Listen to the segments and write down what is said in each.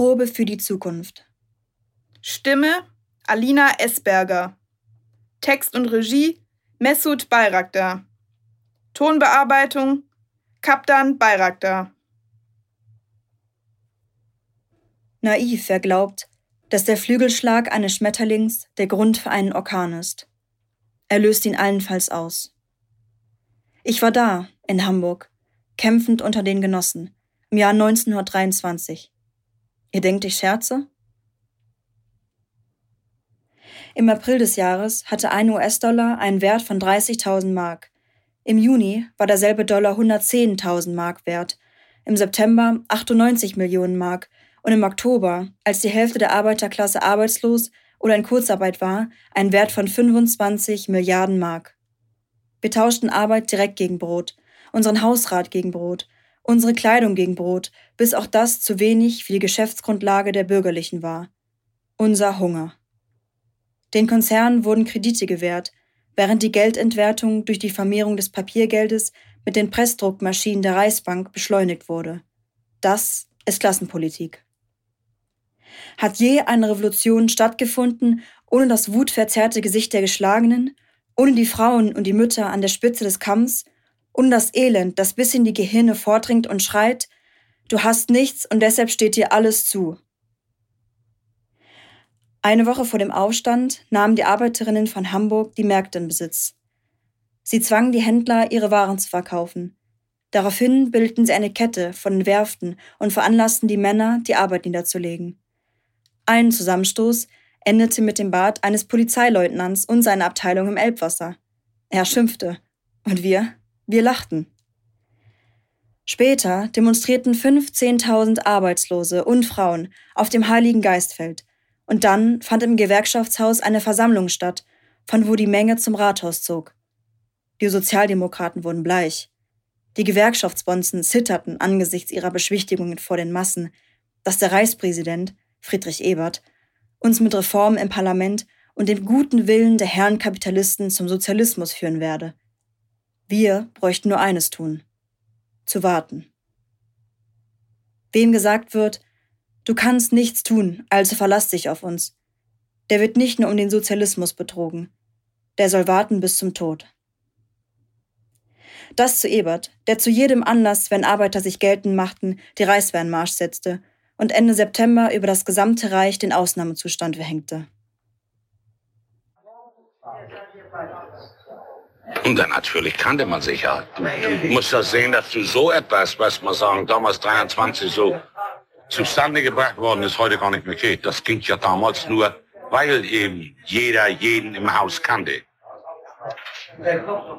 Probe für die Zukunft. Stimme Alina Esberger. Text und Regie Mesut Bayraktar. Tonbearbeitung Kaptan Bayraktar. Naiv, wer glaubt, dass der Flügelschlag eines Schmetterlings der Grund für einen Orkan ist. Er löst ihn allenfalls aus. Ich war da, in Hamburg, kämpfend unter den Genossen, im Jahr 1923. Ihr denkt, ich scherze? Im April des Jahres hatte ein US-Dollar einen Wert von 30.000 Mark. Im Juni war derselbe Dollar 110.000 Mark wert, im September 98 Millionen Mark und im Oktober, als die Hälfte der Arbeiterklasse arbeitslos oder in Kurzarbeit war, ein Wert von 25 Milliarden Mark. Wir tauschten Arbeit direkt gegen Brot, unseren Hausrat gegen Brot, unsere Kleidung gegen Brot, bis auch das zu wenig für die Geschäftsgrundlage der Bürgerlichen war. Unser Hunger. Den Konzernen wurden Kredite gewährt, während die Geldentwertung durch die Vermehrung des Papiergeldes mit den Pressdruckmaschinen der Reichsbank beschleunigt wurde. Das ist Klassenpolitik. Hat je eine Revolution stattgefunden ohne das wutverzerrte Gesicht der Geschlagenen, ohne die Frauen und die Mütter an der Spitze des Kampfs, ohne das Elend, das bis in die Gehirne vordringt und schreit, du hast nichts und deshalb steht dir alles zu. Eine Woche vor dem Aufstand nahmen die Arbeiterinnen von Hamburg die Märkte in Besitz. Sie zwangen die Händler, ihre Waren zu verkaufen. Daraufhin bildeten sie eine Kette von den Werften und veranlassten die Männer, die Arbeit niederzulegen. Ein Zusammenstoß endete mit dem Bad eines Polizeileutnants und seiner Abteilung im Elbwasser. Er schimpfte. Und wir? Wir lachten. Später demonstrierten 15.000 Arbeitslose und Frauen auf dem Heiligen Geistfeld. Und dann fand im Gewerkschaftshaus eine Versammlung statt, von wo die Menge zum Rathaus zog. Die Sozialdemokraten wurden bleich. Die Gewerkschaftsbonzen zitterten angesichts ihrer Beschwichtigungen vor den Massen, dass der Reichspräsident, Friedrich Ebert, uns mit Reformen im Parlament und dem guten Willen der Herren Kapitalisten zum Sozialismus führen werde. Wir bräuchten nur eines tun. Zu warten. Wem gesagt wird, du kannst nichts tun, also verlass dich auf uns. Der wird nicht nur um den Sozialismus betrogen. Der soll warten bis zum Tod. Das zu Ebert, der zu jedem Anlass, wenn Arbeiter sich geltend machten, die Reichswehrmarsch setzte und Ende September über das gesamte Reich den Ausnahmezustand verhängte. Und dann natürlich kannte man sich ja. Du musst ja sehen, dass du so etwas, was man sagen, damals 23 so zustande gebracht worden ist, heute gar nicht mehr geht. Das ging ja damals nur, weil eben jeder jeden im Haus kannte.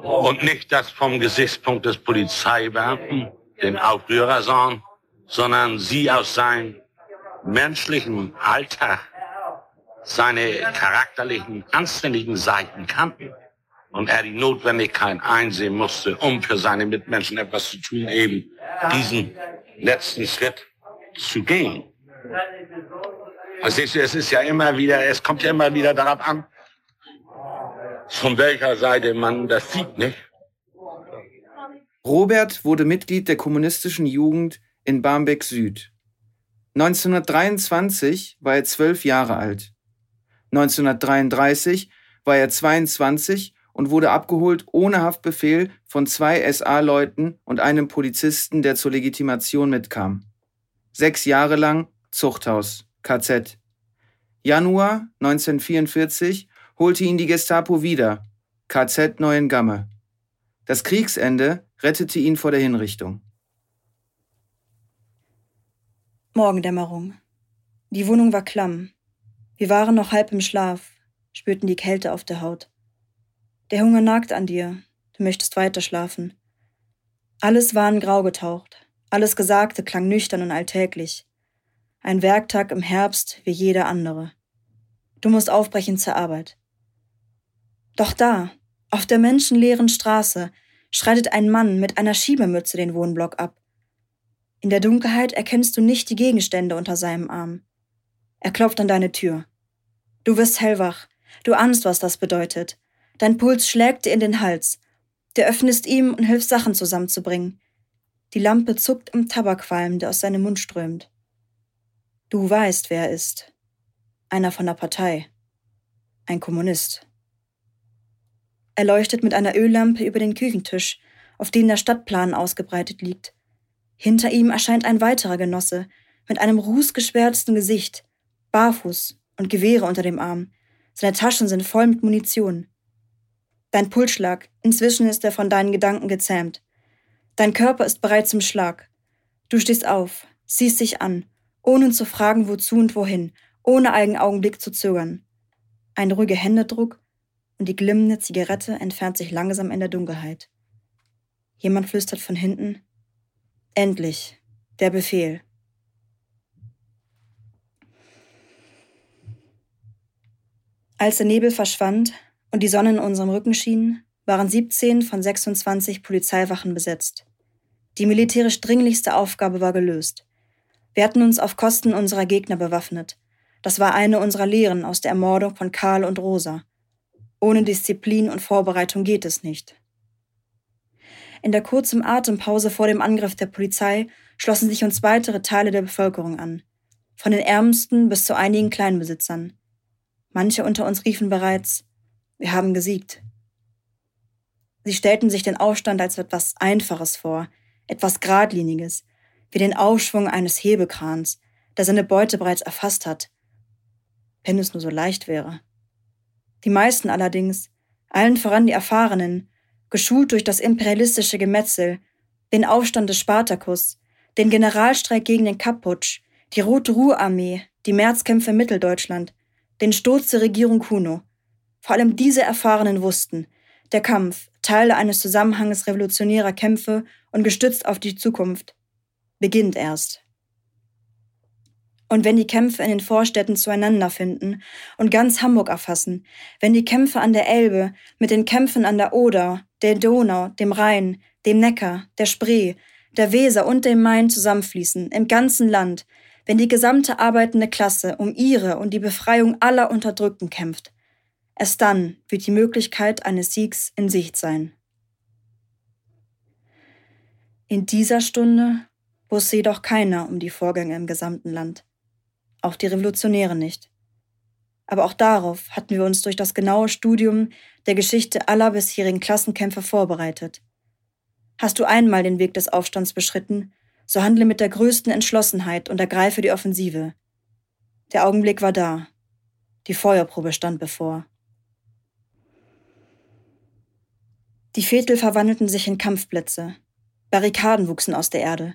Und nicht das vom Gesichtspunkt des Polizeibeamten, den Aufrührer sahen, sondern sie aus seinem menschlichen Alltag, seine charakterlichen, anständigen Seiten kannten. Und er die Notwendigkeit einsehen musste, um für seine Mitmenschen etwas zu tun, eben diesen letzten Schritt zu gehen. Also es ist ja immer wieder, es kommt ja immer wieder darauf an, von welcher Seite man das sieht, nicht? Robert wurde Mitglied der kommunistischen Jugend in Barmbek Süd. 1923 war er zwölf Jahre alt. 1933 war er 22 und wurde abgeholt ohne Haftbefehl von zwei SA-Leuten und einem Polizisten, der zur Legitimation mitkam. Sechs Jahre lang Zuchthaus, KZ. Januar 1944 holte ihn die Gestapo wieder, KZ Neuengamme. Das Kriegsende rettete ihn vor der Hinrichtung. Morgendämmerung. Die Wohnung war klamm. Wir waren noch halb im Schlaf, spürten die Kälte auf der Haut. Der Hunger nagt an dir, du möchtest weiter schlafen. Alles war in Grau getaucht, alles Gesagte klang nüchtern und alltäglich. Ein Werktag im Herbst wie jeder andere. Du musst aufbrechen zur Arbeit. Doch da, auf der menschenleeren Straße, schreitet ein Mann mit einer Schiebemütze den Wohnblock ab. In der Dunkelheit erkennst du nicht die Gegenstände unter seinem Arm. Er klopft an deine Tür. Du wirst hellwach. Du ahnst, was das bedeutet. Dein Puls schlägt dir in den Hals. Du öffnest ihm und hilfst Sachen zusammenzubringen. Die Lampe zuckt im Tabakqualm, der aus seinem Mund strömt. Du weißt, wer er ist. Einer von der Partei. Ein Kommunist. Er leuchtet mit einer Öllampe über den Küchentisch, auf dem der Stadtplan ausgebreitet liegt. Hinter ihm erscheint ein weiterer Genosse, mit einem rußgeschwärzten Gesicht, barfuß und Gewehre unter dem Arm. Seine Taschen sind voll mit Munition. Dein Pulsschlag, inzwischen ist er von deinen Gedanken gezähmt. Dein Körper ist bereit zum Schlag. Du stehst auf, siehst dich an, ohne zu fragen, wozu und wohin, ohne einen Augenblick zu zögern. Ein ruhiger Händedruck und die glimmende Zigarette entfernt sich langsam in der Dunkelheit. Jemand flüstert von hinten. Endlich, der Befehl. Als der Nebel verschwand und die Sonne in unserem Rücken schien, waren 17 von 26 Polizeiwachen besetzt. Die militärisch dringlichste Aufgabe war gelöst. Wir hatten uns auf Kosten unserer Gegner bewaffnet. Das war eine unserer Lehren aus der Ermordung von Karl und Rosa. Ohne Disziplin und Vorbereitung geht es nicht. In der kurzen Atempause vor dem Angriff der Polizei schlossen sich uns weitere Teile der Bevölkerung an, von den Ärmsten bis zu einigen Kleinbesitzern. Manche unter uns riefen bereits, wir haben gesiegt. Sie stellten sich den Aufstand als etwas Einfaches vor, etwas Gradliniges, wie den Aufschwung eines Hebekrans, der seine Beute bereits erfasst hat. Wenn es nur so leicht wäre. Die meisten allerdings, allen voran die Erfahrenen, geschult durch das imperialistische Gemetzel, den Aufstand des Spartakus, den Generalstreik gegen den Kapputsch, die Rote Ruhrarmee, die Märzkämpfe in Mitteldeutschland, den Sturz der Regierung Kuno. Vor allem diese Erfahrenen wussten, der Kampf, Teile eines Zusammenhanges revolutionärer Kämpfe und gestützt auf die Zukunft, beginnt erst. Und wenn die Kämpfe in den Vorstädten zueinander finden und ganz Hamburg erfassen, wenn die Kämpfe an der Elbe mit den Kämpfen an der Oder, der Donau, dem Rhein, dem Neckar, der Spree, der Weser und dem Main zusammenfließen, im ganzen Land, wenn die gesamte arbeitende Klasse um ihre und die Befreiung aller Unterdrückten kämpft. Erst dann wird die Möglichkeit eines Siegs in Sicht sein. In dieser Stunde wusste jedoch keiner um die Vorgänge im gesamten Land. Auch die Revolutionäre nicht. Aber auch darauf hatten wir uns durch das genaue Studium der Geschichte aller bisherigen Klassenkämpfe vorbereitet. Hast du einmal den Weg des Aufstands beschritten, so handle mit der größten Entschlossenheit und ergreife die Offensive. Der Augenblick war da. Die Feuerprobe stand bevor. Die Viertel verwandelten sich in Kampfplätze. Barrikaden wuchsen aus der Erde.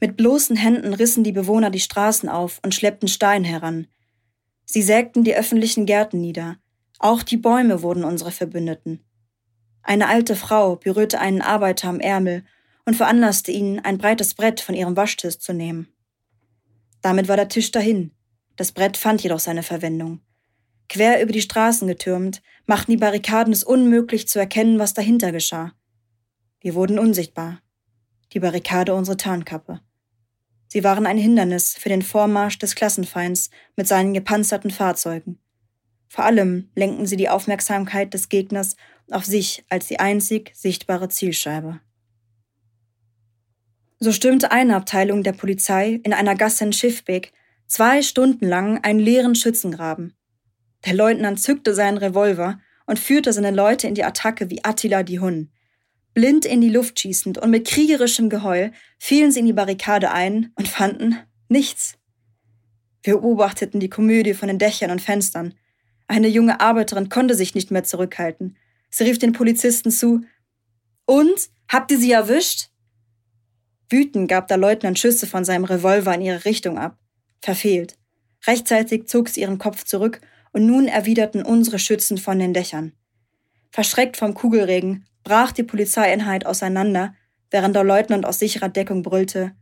Mit bloßen Händen rissen die Bewohner die Straßen auf und schleppten Steine heran. Sie sägten die öffentlichen Gärten nieder. Auch die Bäume wurden unsere Verbündeten. Eine alte Frau berührte einen Arbeiter am Ärmel und veranlasste ihn, ein breites Brett von ihrem Waschtisch zu nehmen. Damit war der Tisch dahin. Das Brett fand jedoch seine Verwendung. Quer über die Straßen getürmt, machten die Barrikaden es unmöglich zu erkennen, was dahinter geschah. Wir wurden unsichtbar. Die Barrikade unsere Tarnkappe. Sie waren ein Hindernis für den Vormarsch des Klassenfeinds mit seinen gepanzerten Fahrzeugen. Vor allem lenkten sie die Aufmerksamkeit des Gegners auf sich als die einzig sichtbare Zielscheibe. So stürmte eine Abteilung der Polizei in einer Gasse in Schiffbeck zwei Stunden lang einen leeren Schützengraben. Der Leutnant zückte seinen Revolver und führte seine Leute in die Attacke wie Attila die Hun. Blind in die Luft schießend und mit kriegerischem Geheul fielen sie in die Barrikade ein und fanden nichts. Wir beobachteten die Komödie von den Dächern und Fenstern. Eine junge Arbeiterin konnte sich nicht mehr zurückhalten. Sie rief den Polizisten zu Und? Habt ihr sie erwischt? Wütend gab der Leutnant Schüsse von seinem Revolver in ihre Richtung ab. Verfehlt. Rechtzeitig zog sie ihren Kopf zurück und nun erwiderten unsere Schützen von den Dächern. Verschreckt vom Kugelregen brach die Polizeieinheit auseinander, während der Leutnant aus sicherer Deckung brüllte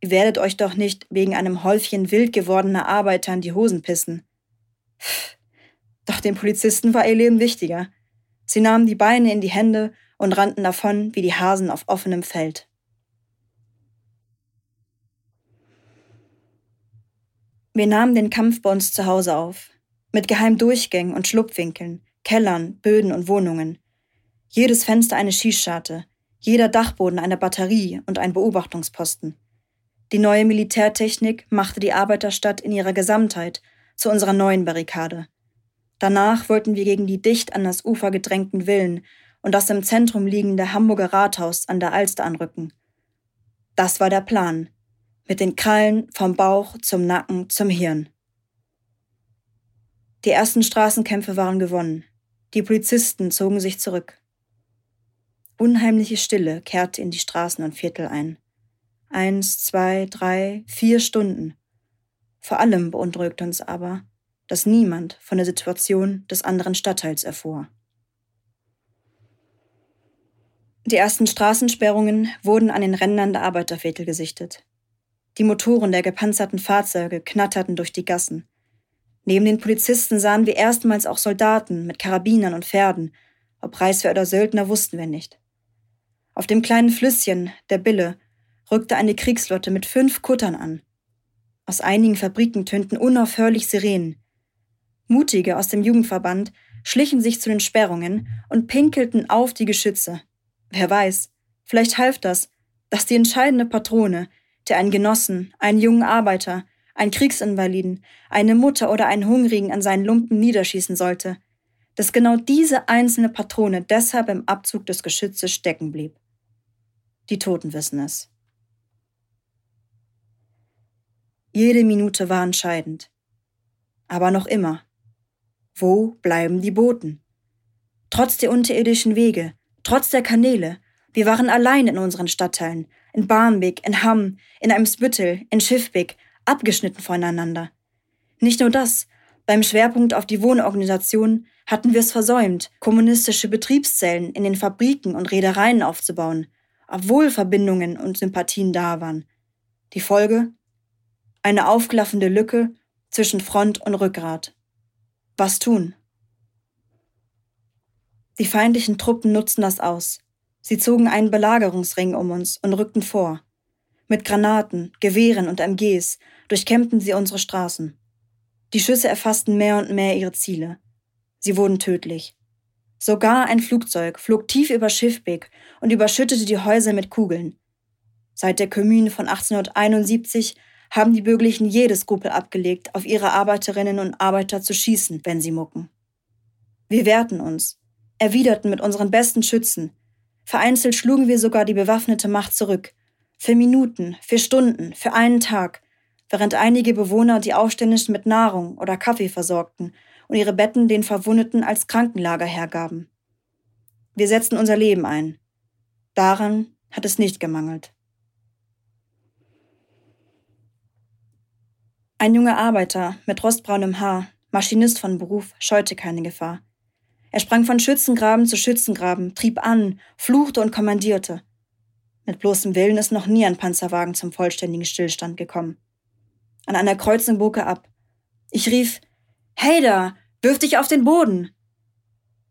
Ihr werdet euch doch nicht wegen einem Häufchen wild gewordener Arbeiter in die Hosen pissen. Doch den Polizisten war ihr Leben wichtiger. Sie nahmen die Beine in die Hände und rannten davon wie die Hasen auf offenem Feld. Wir nahmen den Kampf bei uns zu Hause auf, mit geheimen Durchgängen und Schlupfwinkeln, Kellern, Böden und Wohnungen. Jedes Fenster eine Schießscharte, jeder Dachboden eine Batterie und ein Beobachtungsposten. Die neue Militärtechnik machte die Arbeiterstadt in ihrer Gesamtheit zu unserer neuen Barrikade. Danach wollten wir gegen die dicht an das Ufer gedrängten Villen und das im Zentrum liegende Hamburger Rathaus an der Alster anrücken. Das war der Plan. Mit den Krallen vom Bauch zum Nacken zum Hirn. Die ersten Straßenkämpfe waren gewonnen. Die Polizisten zogen sich zurück. Unheimliche Stille kehrte in die Straßen und Viertel ein. Eins, zwei, drei, vier Stunden. Vor allem beunruhigt uns aber, dass niemand von der Situation des anderen Stadtteils erfuhr. Die ersten Straßensperrungen wurden an den Rändern der Arbeiterviertel gesichtet. Die Motoren der gepanzerten Fahrzeuge knatterten durch die Gassen. Neben den Polizisten sahen wir erstmals auch Soldaten mit Karabinern und Pferden. Ob Reißwehr oder Söldner wussten wir nicht. Auf dem kleinen Flüsschen, der Bille, rückte eine Kriegslotte mit fünf Kuttern an. Aus einigen Fabriken tönten unaufhörlich Sirenen. Mutige aus dem Jugendverband schlichen sich zu den Sperrungen und pinkelten auf die Geschütze. Wer weiß, vielleicht half das, dass die entscheidende Patrone, der einen Genossen, einen jungen Arbeiter, einen Kriegsinvaliden, eine Mutter oder einen Hungrigen an seinen Lumpen niederschießen sollte, dass genau diese einzelne Patrone deshalb im Abzug des Geschützes stecken blieb. Die Toten wissen es. Jede Minute war entscheidend. Aber noch immer. Wo bleiben die Booten? Trotz der unterirdischen Wege, trotz der Kanäle, wir waren allein in unseren Stadtteilen, in Barmbek, in Hamm, in Eimsbüttel, in Schiffbeck, abgeschnitten voneinander. Nicht nur das, beim Schwerpunkt auf die Wohnorganisation hatten wir es versäumt, kommunistische Betriebszellen in den Fabriken und Reedereien aufzubauen, obwohl Verbindungen und Sympathien da waren. Die Folge? Eine aufklaffende Lücke zwischen Front und Rückgrat. Was tun? Die feindlichen Truppen nutzten das aus. Sie zogen einen Belagerungsring um uns und rückten vor. Mit Granaten, Gewehren und MGs durchkämmten sie unsere Straßen. Die Schüsse erfassten mehr und mehr ihre Ziele. Sie wurden tödlich. Sogar ein Flugzeug flog tief über Schiffbeck und überschüttete die Häuser mit Kugeln. Seit der Kommune von 1871 haben die Bürgerlichen jede Skrupel abgelegt, auf ihre Arbeiterinnen und Arbeiter zu schießen, wenn sie mucken. Wir wehrten uns, erwiderten mit unseren besten Schützen. Vereinzelt schlugen wir sogar die bewaffnete Macht zurück. Für Minuten, für Stunden, für einen Tag, während einige Bewohner die Aufständischen mit Nahrung oder Kaffee versorgten und ihre Betten den Verwundeten als Krankenlager hergaben. Wir setzten unser Leben ein. Daran hat es nicht gemangelt. Ein junger Arbeiter mit rostbraunem Haar, Maschinist von Beruf, scheute keine Gefahr. Er sprang von Schützengraben zu Schützengraben, trieb an, fluchte und kommandierte. Mit bloßem Willen ist noch nie ein Panzerwagen zum vollständigen Stillstand gekommen. An einer Kreuzung bog er ab. Ich rief, Hey da, wirf dich auf den Boden!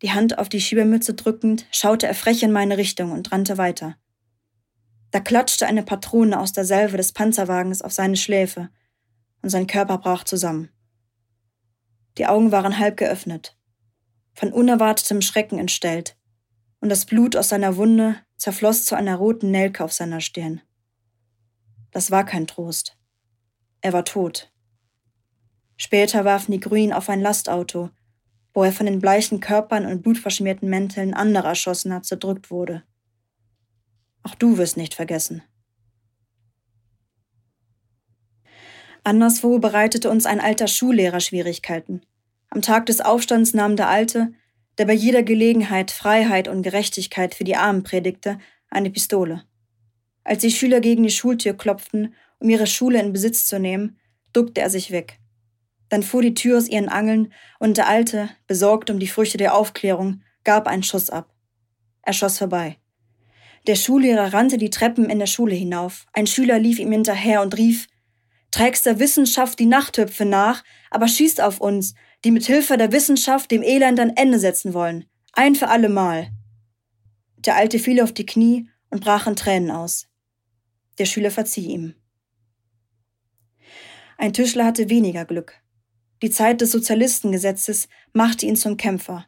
Die Hand auf die Schiebermütze drückend, schaute er frech in meine Richtung und rannte weiter. Da klatschte eine Patrone aus der Salve des Panzerwagens auf seine Schläfe, und sein Körper brach zusammen. Die Augen waren halb geöffnet, von unerwartetem Schrecken entstellt, und das Blut aus seiner Wunde zerfloss zu einer roten Nelke auf seiner Stirn. Das war kein Trost. Er war tot. Später warfen die Grünen auf ein Lastauto, wo er von den bleichen Körpern und blutverschmierten Mänteln anderer Erschossener zerdrückt wurde. Auch du wirst nicht vergessen. Anderswo bereitete uns ein alter Schullehrer Schwierigkeiten. Am Tag des Aufstands nahm der Alte, der bei jeder Gelegenheit Freiheit und Gerechtigkeit für die Armen predigte, eine Pistole. Als die Schüler gegen die Schultür klopften um ihre Schule in Besitz zu nehmen, duckte er sich weg. Dann fuhr die Tür aus ihren Angeln und der Alte, besorgt um die Früchte der Aufklärung, gab einen Schuss ab. Er schoss vorbei. Der Schullehrer rannte die Treppen in der Schule hinauf. Ein Schüler lief ihm hinterher und rief, Trägst der Wissenschaft die Nachthüpfe nach, aber schießt auf uns, die mit Hilfe der Wissenschaft dem Elend ein Ende setzen wollen. Ein für alle Mal. Der Alte fiel auf die Knie und brach in Tränen aus. Der Schüler verzieh ihm. Ein Tischler hatte weniger Glück. Die Zeit des Sozialistengesetzes machte ihn zum Kämpfer.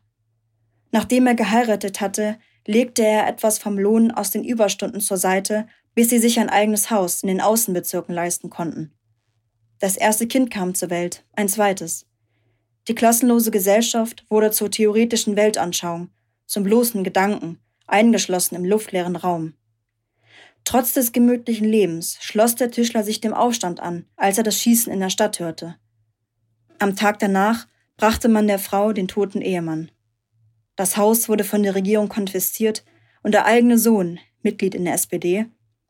Nachdem er geheiratet hatte, legte er etwas vom Lohn aus den Überstunden zur Seite, bis sie sich ein eigenes Haus in den Außenbezirken leisten konnten. Das erste Kind kam zur Welt, ein zweites. Die klassenlose Gesellschaft wurde zur theoretischen Weltanschauung, zum bloßen Gedanken, eingeschlossen im luftleeren Raum. Trotz des gemütlichen Lebens schloss der Tischler sich dem Aufstand an, als er das Schießen in der Stadt hörte. Am Tag danach brachte man der Frau den toten Ehemann. Das Haus wurde von der Regierung konfisziert und der eigene Sohn, Mitglied in der SPD,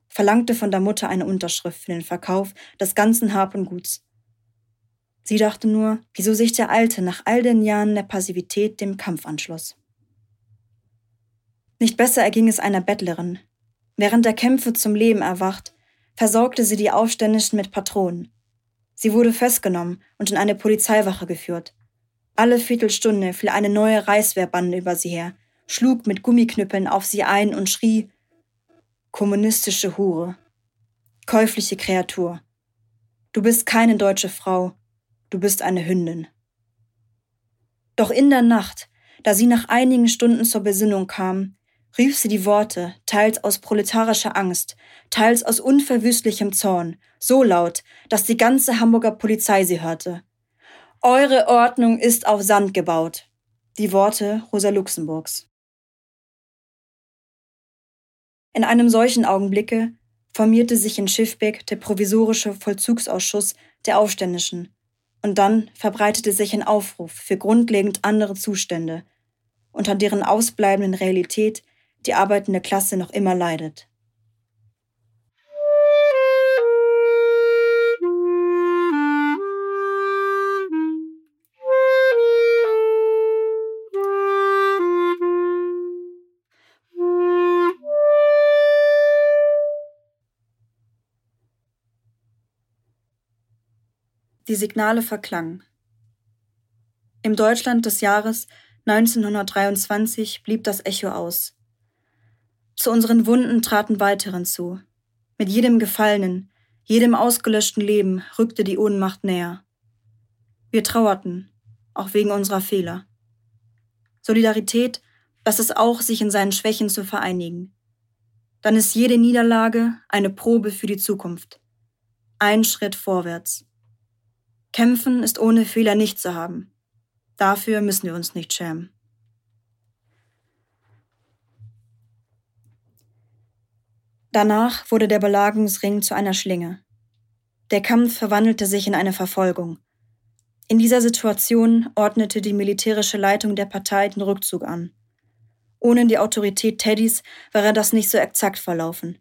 verlangte von der Mutter eine Unterschrift für den Verkauf des ganzen Hab und Guts. Sie dachte nur, wieso sich der Alte nach all den Jahren der Passivität dem Kampf anschloss. Nicht besser erging es einer Bettlerin. Während der Kämpfe zum Leben erwacht, versorgte sie die Aufständischen mit Patronen. Sie wurde festgenommen und in eine Polizeiwache geführt. Alle Viertelstunde fiel eine neue Reißwehrbande über sie her, schlug mit Gummiknüppeln auf sie ein und schrie Kommunistische Hure. Käufliche Kreatur. Du bist keine deutsche Frau, du bist eine Hündin. Doch in der Nacht, da sie nach einigen Stunden zur Besinnung kam, rief sie die Worte, teils aus proletarischer Angst, teils aus unverwüstlichem Zorn, so laut, dass die ganze Hamburger Polizei sie hörte. Eure Ordnung ist auf Sand gebaut. Die Worte Rosa Luxemburgs. In einem solchen Augenblicke formierte sich in Schiffbeck der provisorische Vollzugsausschuss der Aufständischen, und dann verbreitete sich ein Aufruf für grundlegend andere Zustände, unter deren ausbleibenden Realität die arbeitende Klasse noch immer leidet. Die Signale verklangen. Im Deutschland des Jahres 1923 blieb das Echo aus. Zu unseren Wunden traten weiteren zu. Mit jedem gefallenen, jedem ausgelöschten Leben rückte die Ohnmacht näher. Wir trauerten, auch wegen unserer Fehler. Solidarität, das ist auch, sich in seinen Schwächen zu vereinigen. Dann ist jede Niederlage eine Probe für die Zukunft. Ein Schritt vorwärts. Kämpfen ist ohne Fehler nicht zu haben. Dafür müssen wir uns nicht schämen. Danach wurde der Belagerungsring zu einer Schlinge. Der Kampf verwandelte sich in eine Verfolgung. In dieser Situation ordnete die militärische Leitung der Partei den Rückzug an. Ohne die Autorität Teddys wäre das nicht so exakt verlaufen.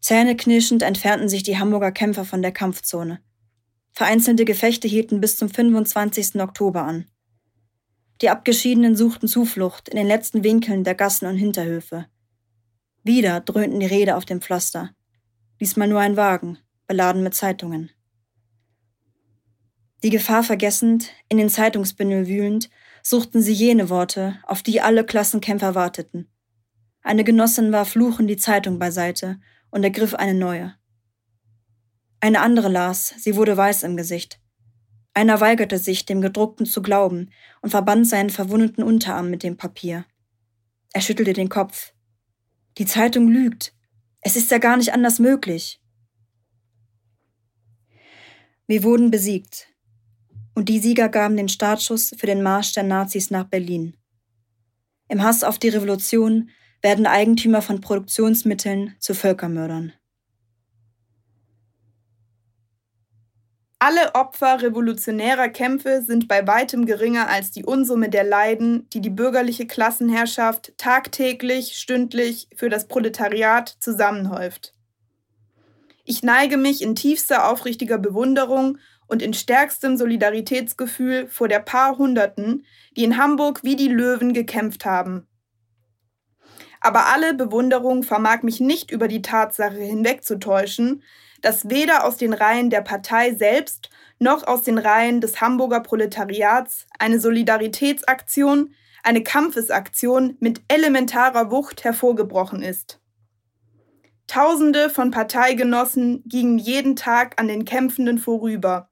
Zähneknirschend entfernten sich die Hamburger Kämpfer von der Kampfzone. Vereinzelte Gefechte hielten bis zum 25. Oktober an. Die Abgeschiedenen suchten Zuflucht in den letzten Winkeln der Gassen und Hinterhöfe. Wieder dröhnten die Räder auf dem Pflaster. Diesmal nur ein Wagen, beladen mit Zeitungen. Die Gefahr vergessend, in den Zeitungsbündel wühlend, suchten sie jene Worte, auf die alle Klassenkämpfer warteten. Eine Genossin warf fluchend die Zeitung beiseite und ergriff eine neue. Eine andere las, sie wurde weiß im Gesicht. Einer weigerte sich, dem Gedruckten zu glauben und verband seinen verwundeten Unterarm mit dem Papier. Er schüttelte den Kopf. Die Zeitung lügt. Es ist ja gar nicht anders möglich. Wir wurden besiegt. Und die Sieger gaben den Startschuss für den Marsch der Nazis nach Berlin. Im Hass auf die Revolution werden Eigentümer von Produktionsmitteln zu Völkermördern. Alle Opfer revolutionärer Kämpfe sind bei weitem geringer als die Unsumme der Leiden, die die bürgerliche Klassenherrschaft tagtäglich, stündlich für das Proletariat zusammenhäuft. Ich neige mich in tiefster aufrichtiger Bewunderung und in stärkstem Solidaritätsgefühl vor der paar Hunderten, die in Hamburg wie die Löwen gekämpft haben. Aber alle Bewunderung vermag mich nicht über die Tatsache hinwegzutäuschen, dass weder aus den Reihen der Partei selbst noch aus den Reihen des Hamburger Proletariats eine Solidaritätsaktion, eine Kampfesaktion mit elementarer Wucht hervorgebrochen ist. Tausende von Parteigenossen gingen jeden Tag an den Kämpfenden vorüber.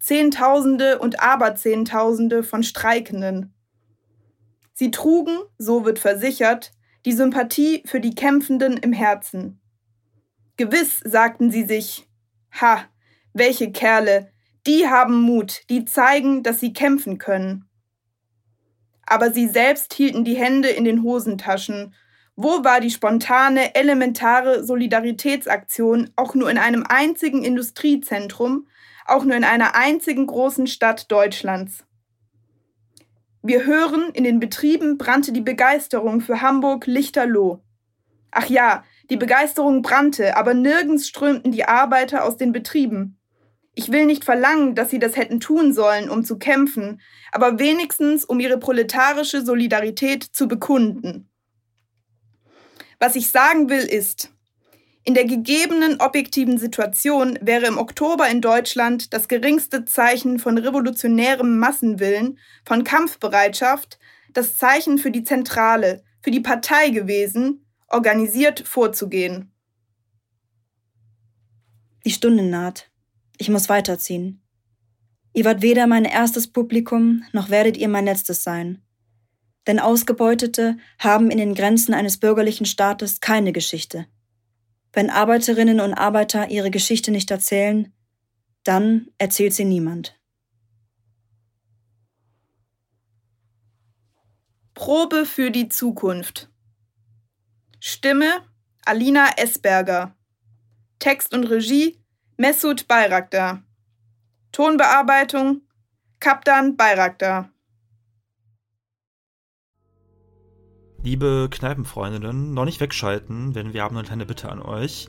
Zehntausende und Aberzehntausende von Streikenden. Sie trugen, so wird versichert, die Sympathie für die Kämpfenden im Herzen. Gewiss, sagten sie sich. Ha, welche Kerle, die haben Mut, die zeigen, dass sie kämpfen können. Aber sie selbst hielten die Hände in den Hosentaschen. Wo war die spontane, elementare Solidaritätsaktion auch nur in einem einzigen Industriezentrum, auch nur in einer einzigen großen Stadt Deutschlands? Wir hören, in den Betrieben brannte die Begeisterung für Hamburg-Lichterloh. Ach ja, die Begeisterung brannte, aber nirgends strömten die Arbeiter aus den Betrieben. Ich will nicht verlangen, dass sie das hätten tun sollen, um zu kämpfen, aber wenigstens um ihre proletarische Solidarität zu bekunden. Was ich sagen will ist, in der gegebenen objektiven Situation wäre im Oktober in Deutschland das geringste Zeichen von revolutionärem Massenwillen, von Kampfbereitschaft, das Zeichen für die Zentrale, für die Partei gewesen, organisiert vorzugehen. Die Stunde naht. Ich muss weiterziehen. Ihr wart weder mein erstes Publikum, noch werdet ihr mein letztes sein. Denn Ausgebeutete haben in den Grenzen eines bürgerlichen Staates keine Geschichte. Wenn Arbeiterinnen und Arbeiter ihre Geschichte nicht erzählen, dann erzählt sie niemand. Probe für die Zukunft. Stimme Alina Esberger. Text und Regie Mesut Bayraktar. Tonbearbeitung Kaptan Bayraktar. Liebe Kneipenfreundinnen, noch nicht wegschalten, denn wir haben eine kleine Bitte an euch.